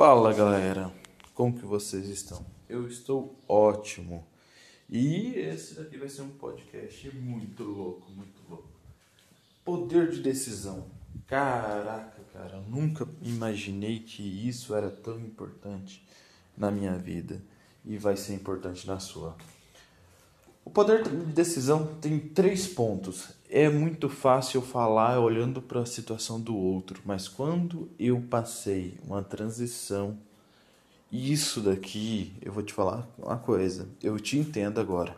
Fala galera, como que vocês estão? Eu estou ótimo. E esse daqui vai ser um podcast muito louco, muito louco. Poder de decisão. Caraca, cara, eu nunca imaginei que isso era tão importante na minha vida e vai ser importante na sua. O poder de decisão tem três pontos. É muito fácil falar olhando para a situação do outro, mas quando eu passei uma transição, isso daqui, eu vou te falar uma coisa, eu te entendo agora.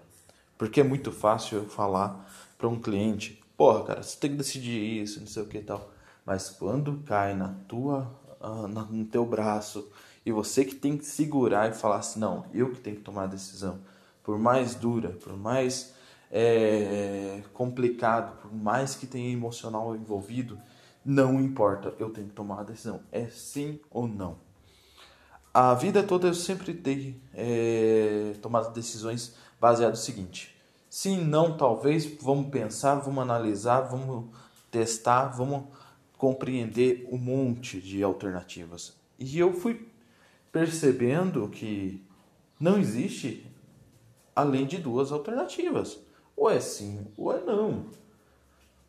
Porque é muito fácil eu falar para um cliente, porra, cara, você tem que decidir isso, não sei o que e tal. Mas quando cai na tua, uh, no teu braço e você que tem que segurar e falar assim, não, eu que tenho que tomar a decisão por mais dura, por mais é, complicado, por mais que tenha emocional envolvido, não importa, eu tenho que tomar a decisão. É sim ou não. A vida toda eu sempre dei é, tomado decisões baseadas no seguinte: sim, não, talvez, vamos pensar, vamos analisar, vamos testar, vamos compreender um monte de alternativas. E eu fui percebendo que não existe além de duas alternativas. Ou é sim, ou é não.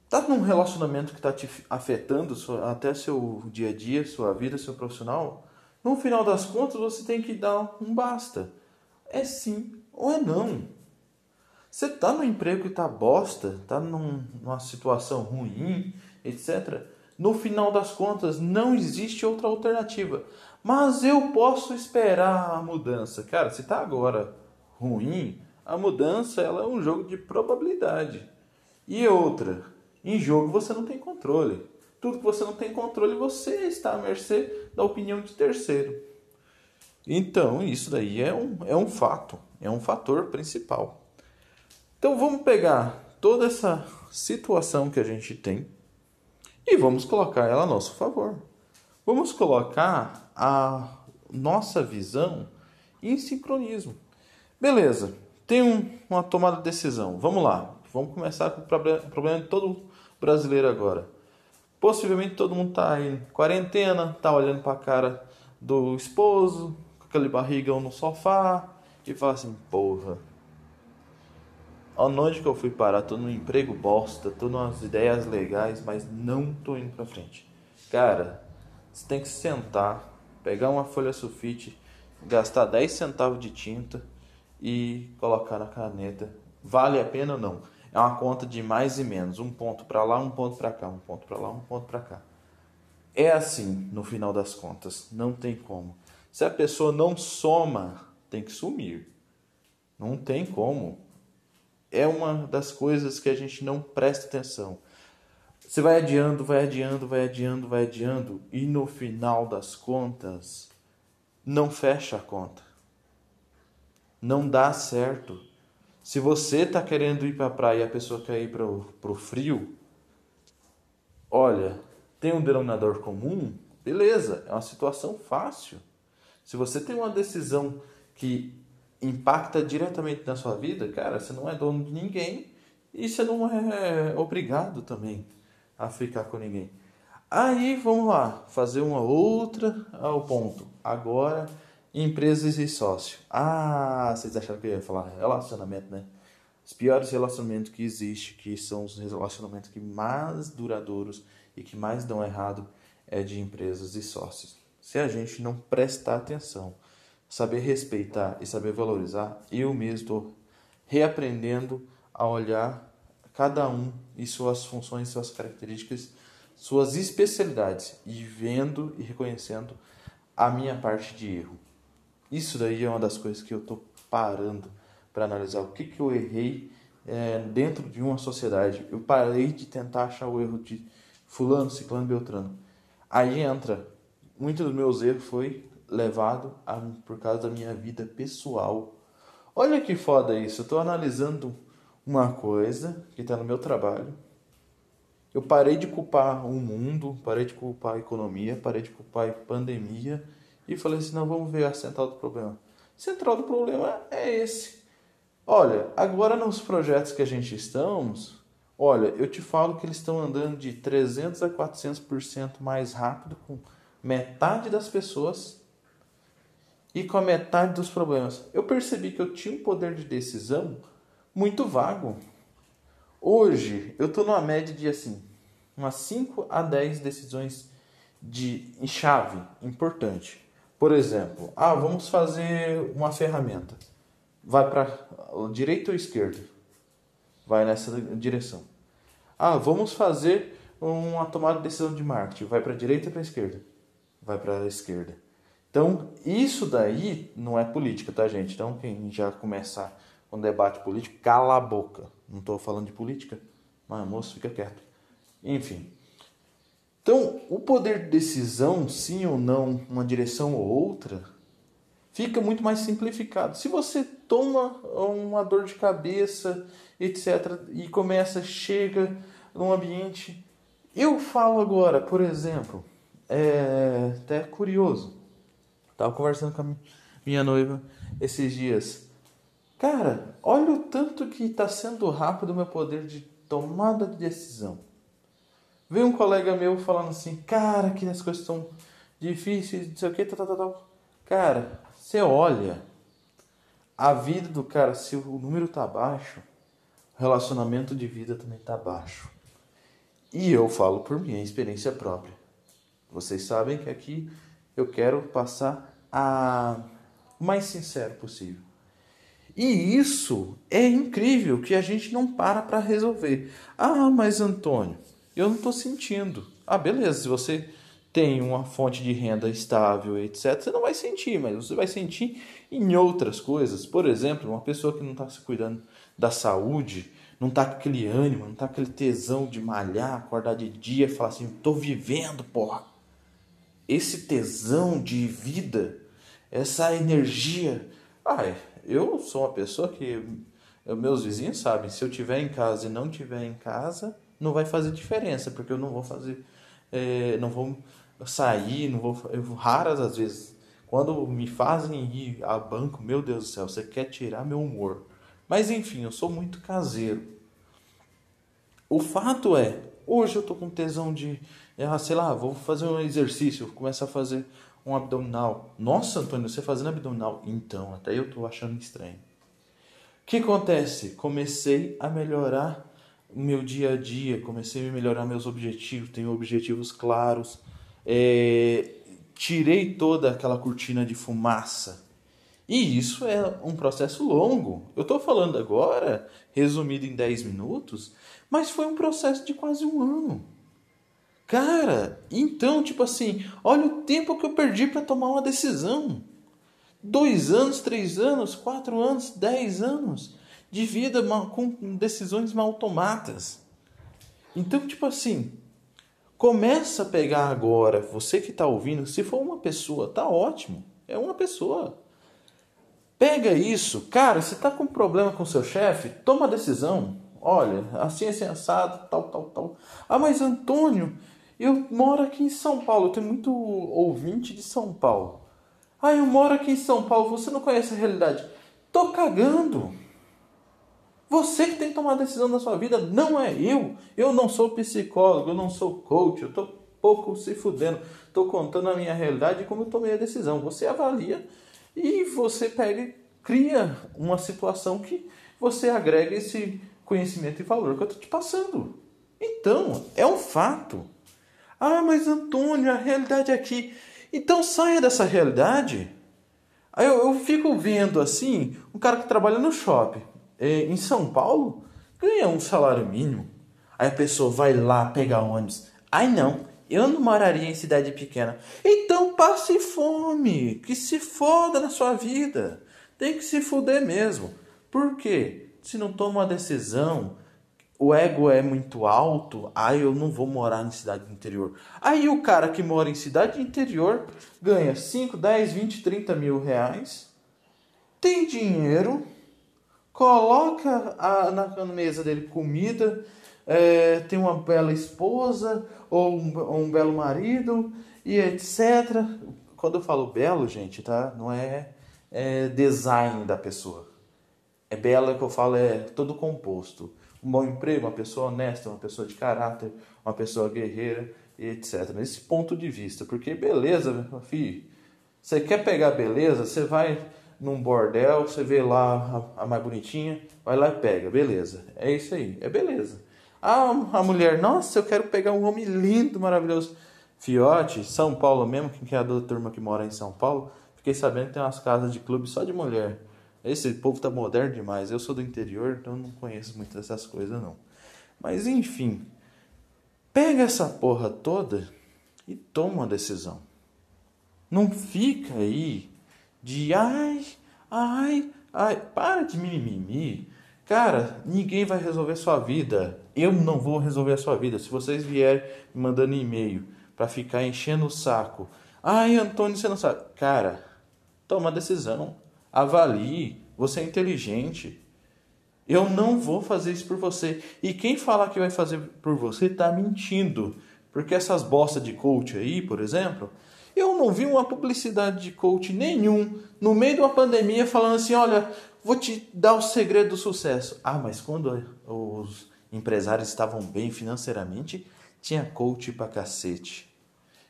Tá num relacionamento que está te afetando até seu dia a dia, sua vida, seu profissional? No final das contas, você tem que dar um basta. É sim ou é não. Você tá no emprego que tá bosta, tá num, numa situação ruim, etc. No final das contas, não existe outra alternativa. Mas eu posso esperar a mudança. Cara, se tá agora ruim, a mudança ela é um jogo de probabilidade. E outra, em jogo você não tem controle. Tudo que você não tem controle, você está à mercê da opinião de terceiro. Então, isso daí é um, é um fato, é um fator principal. Então, vamos pegar toda essa situação que a gente tem e vamos colocar ela a nosso favor. Vamos colocar a nossa visão em sincronismo. Beleza, tem um, uma tomada de decisão. Vamos lá, vamos começar com o problema de todo brasileiro agora. Possivelmente todo mundo está em quarentena, está olhando para a cara do esposo, com aquele barrigão no sofá, e fala assim: porra, onde que eu fui parar? Tô no emprego bosta, tô nas ideias legais, mas não tô indo para frente. Cara, você tem que sentar, pegar uma folha sulfite, gastar 10 centavos de tinta e colocar na caneta. Vale a pena ou não? É uma conta de mais e menos, um ponto para lá, um ponto para cá, um ponto para lá, um ponto para cá. É assim, no final das contas, não tem como. Se a pessoa não soma, tem que sumir. Não tem como. É uma das coisas que a gente não presta atenção. Você vai adiando, vai adiando, vai adiando, vai adiando e no final das contas não fecha a conta não dá certo. Se você está querendo ir para a praia e a pessoa quer ir para o frio, olha, tem um denominador comum, beleza, é uma situação fácil. Se você tem uma decisão que impacta diretamente na sua vida, cara, você não é dono de ninguém e você não é obrigado também a ficar com ninguém. Aí vamos lá, fazer uma outra ao ponto. Agora Empresas e sócio. Ah, vocês acharam que eu ia falar relacionamento, né? Os piores relacionamentos que existem, que são os relacionamentos que mais duradouros e que mais dão errado, é de empresas e sócios. Se a gente não prestar atenção, saber respeitar e saber valorizar, eu mesmo estou reaprendendo a olhar cada um e suas funções, suas características, suas especialidades e vendo e reconhecendo a minha parte de erro. Isso daí é uma das coisas que eu estou parando para analisar o que, que eu errei é, dentro de uma sociedade. Eu parei de tentar achar o erro de fulano, ciclano, beltrano. Aí entra, muitos dos meus erros foi levado a, por causa da minha vida pessoal. Olha que foda isso, eu estou analisando uma coisa que está no meu trabalho. Eu parei de culpar o mundo, parei de culpar a economia, parei de culpar a pandemia e falei assim: não, vamos ver a central do problema. Central do problema é esse. Olha, agora nos projetos que a gente estamos, olha, eu te falo que eles estão andando de 300 a 400% mais rápido com metade das pessoas e com a metade dos problemas. Eu percebi que eu tinha um poder de decisão muito vago. Hoje eu estou numa média de assim, umas 5 a 10 decisões de em chave importante. Por exemplo, ah, vamos fazer uma ferramenta. Vai para direita ou esquerda? Vai nessa direção. Ah, vamos fazer uma tomada de decisão de marketing. Vai para direita ou para esquerda? Vai para a esquerda. Então, isso daí não é política, tá, gente? Então, quem já começar um debate político, cala a boca. Não estou falando de política, mas moço, fica quieto. Enfim. Então, o poder de decisão, sim ou não, uma direção ou outra, fica muito mais simplificado. Se você toma uma dor de cabeça, etc., e começa, chega num ambiente. Eu falo agora, por exemplo, é até curioso. Estava conversando com a minha noiva esses dias. Cara, olha o tanto que está sendo rápido o meu poder de tomada de decisão. Veio um colega meu falando assim, cara, que as coisas estão difíceis, não sei o que, tal, tal, tal. Cara, você olha a vida do cara, se o número tá baixo, o relacionamento de vida também tá baixo. E eu falo por minha experiência própria. Vocês sabem que aqui eu quero passar a o mais sincero possível. E isso é incrível que a gente não para para resolver. Ah, mas Antônio, eu não estou sentindo. Ah, beleza, se você tem uma fonte de renda estável, etc., você não vai sentir, mas você vai sentir em outras coisas. Por exemplo, uma pessoa que não está se cuidando da saúde, não está com aquele ânimo, não está aquele tesão de malhar, acordar de dia e falar assim: estou vivendo, porra. Esse tesão de vida, essa energia. Ah, eu sou uma pessoa que meus vizinhos sabem, se eu estiver em casa e não estiver em casa, não vai fazer diferença, porque eu não vou fazer, é, não vou sair, não vou, eu, raras as vezes, quando me fazem ir a banco, meu Deus do céu, você quer tirar meu humor. Mas enfim, eu sou muito caseiro. O fato é, hoje eu tô com tesão de, ah, sei lá, vou fazer um exercício, começar a fazer um abdominal. Nossa, Antônio, você fazendo abdominal? Então, até eu tô achando estranho. O que acontece? Comecei a melhorar meu dia a dia, comecei a melhorar meus objetivos, tenho objetivos claros, é, tirei toda aquela cortina de fumaça. E isso é um processo longo. Eu estou falando agora, resumido em 10 minutos, mas foi um processo de quase um ano. Cara, então, tipo assim, olha o tempo que eu perdi para tomar uma decisão. Dois anos, três anos, quatro anos, dez anos de vida com decisões mal tomadas. Então, tipo assim, começa a pegar agora, você que está ouvindo, se for uma pessoa, tá ótimo, é uma pessoa. Pega isso, cara, você está com problema com seu chefe, toma a decisão. Olha, assim é sensado, tal, tal, tal. Ah, mas Antônio, eu moro aqui em São Paulo, eu tenho muito ouvinte de São Paulo. Ah, eu moro aqui em São Paulo, você não conhece a realidade. Tô cagando. Você que tem que tomar a decisão da sua vida, não é eu. Eu não sou psicólogo, eu não sou coach, eu tô pouco se fudendo. Tô contando a minha realidade e como eu tomei a decisão. Você avalia e você pega cria uma situação que você agrega esse conhecimento e valor que eu tô te passando. Então, é um fato. Ah, mas Antônio, a realidade é aqui. Então saia dessa realidade. Aí eu, eu fico vendo assim, um cara que trabalha no shopping em São Paulo ganha um salário mínimo. Aí a pessoa vai lá pegar ônibus. Ai não, eu não moraria em cidade pequena. Então passe fome, que se foda na sua vida. Tem que se fuder mesmo. Por quê? Se não toma uma decisão, o ego é muito alto, aí eu não vou morar em cidade interior. Aí o cara que mora em cidade interior ganha 5, 10, 20, 30 mil reais, tem dinheiro, coloca a, na mesa dele comida, é, tem uma bela esposa ou um, um, belo marido e etc. Quando eu falo belo, gente, tá? Não é, é design da pessoa. É bela que eu falo é todo composto. Um bom emprego, uma pessoa honesta, uma pessoa de caráter, uma pessoa guerreira, etc. Nesse ponto de vista, porque beleza, filho, Você quer pegar beleza? Você vai num bordel, você vê lá a, a, mais bonitinha, vai lá e pega, beleza. É isso aí, é beleza. Ah, a mulher, nossa, eu quero pegar um homem lindo, maravilhoso. Fiote, São Paulo mesmo, quem é a da turma que mora em São Paulo, fiquei sabendo que tem umas casas de clube só de mulher. Esse povo tá moderno demais. Eu sou do interior, então não conheço muito dessas coisas não. Mas enfim, pega essa porra toda e toma uma decisão. Não fica aí de ai, ai, ai, para de mimimi. Cara, ninguém vai resolver sua vida. Eu não vou resolver a sua vida. Se vocês vierem me mandando e-mail para ficar enchendo o saco. Ai, Antônio, você não sabe. Cara, toma decisão. Avalie. Você é inteligente. Eu não vou fazer isso por você. E quem falar que vai fazer por você está mentindo. Porque essas bostas de coach aí, por exemplo, eu não vi uma publicidade de coach nenhum no meio de uma pandemia falando assim: olha, vou te dar o segredo do sucesso. Ah, mas quando os empresários estavam bem financeiramente, tinha coach pra cacete.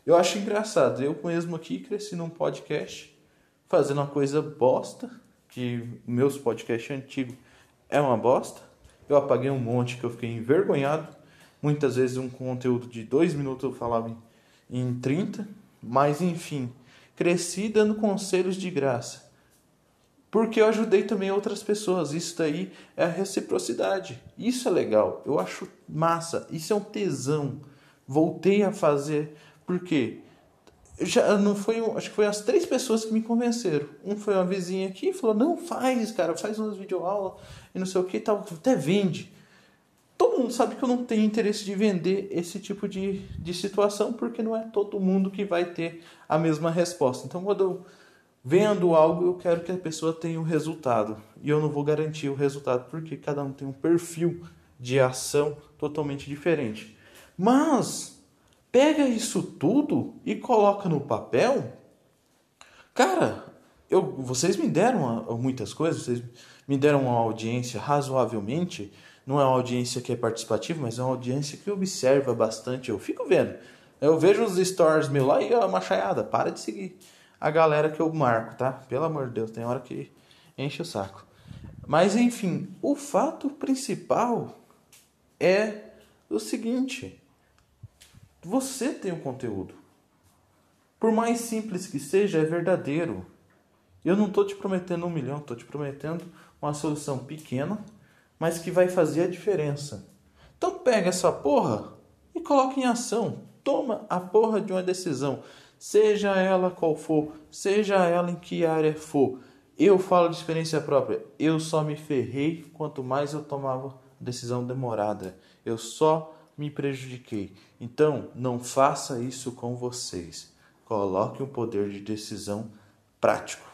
Eu acho engraçado. Eu mesmo aqui cresci num podcast fazendo uma coisa bosta, que meus podcasts antigos é uma bosta. Eu apaguei um monte que eu fiquei envergonhado. Muitas vezes um conteúdo de dois minutos eu falava em, em 30. Mas enfim, cresci dando conselhos de graça. Porque eu ajudei também outras pessoas. Isso daí é a reciprocidade. Isso é legal. Eu acho massa. Isso é um tesão. Voltei a fazer. Por quê? Já não foi, acho que foi as três pessoas que me convenceram. Um foi uma vizinha aqui e falou: "Não faz, cara, faz umas videoaulas e não sei o que, tal, até vende" todo mundo sabe que eu não tenho interesse de vender esse tipo de, de situação, porque não é todo mundo que vai ter a mesma resposta. Então, quando eu vendo algo, eu quero que a pessoa tenha o um resultado. E eu não vou garantir o resultado, porque cada um tem um perfil de ação totalmente diferente. Mas, pega isso tudo e coloca no papel. Cara, eu, vocês me deram muitas coisas, vocês me deram uma audiência razoavelmente não é uma audiência que é participativa, mas é uma audiência que observa bastante. Eu fico vendo. Eu vejo os stories meu lá e a machaiada, para de seguir a galera que eu marco, tá? Pelo amor de Deus, tem hora que enche o saco. Mas enfim, o fato principal é o seguinte: você tem o um conteúdo. Por mais simples que seja, é verdadeiro. Eu não estou te prometendo um milhão, estou te prometendo uma solução pequena mas que vai fazer a diferença. Então pega essa porra e coloca em ação. Toma a porra de uma decisão, seja ela qual for, seja ela em que área for. Eu falo de experiência própria. Eu só me ferrei quanto mais eu tomava decisão demorada. Eu só me prejudiquei. Então, não faça isso com vocês. Coloque um poder de decisão prático.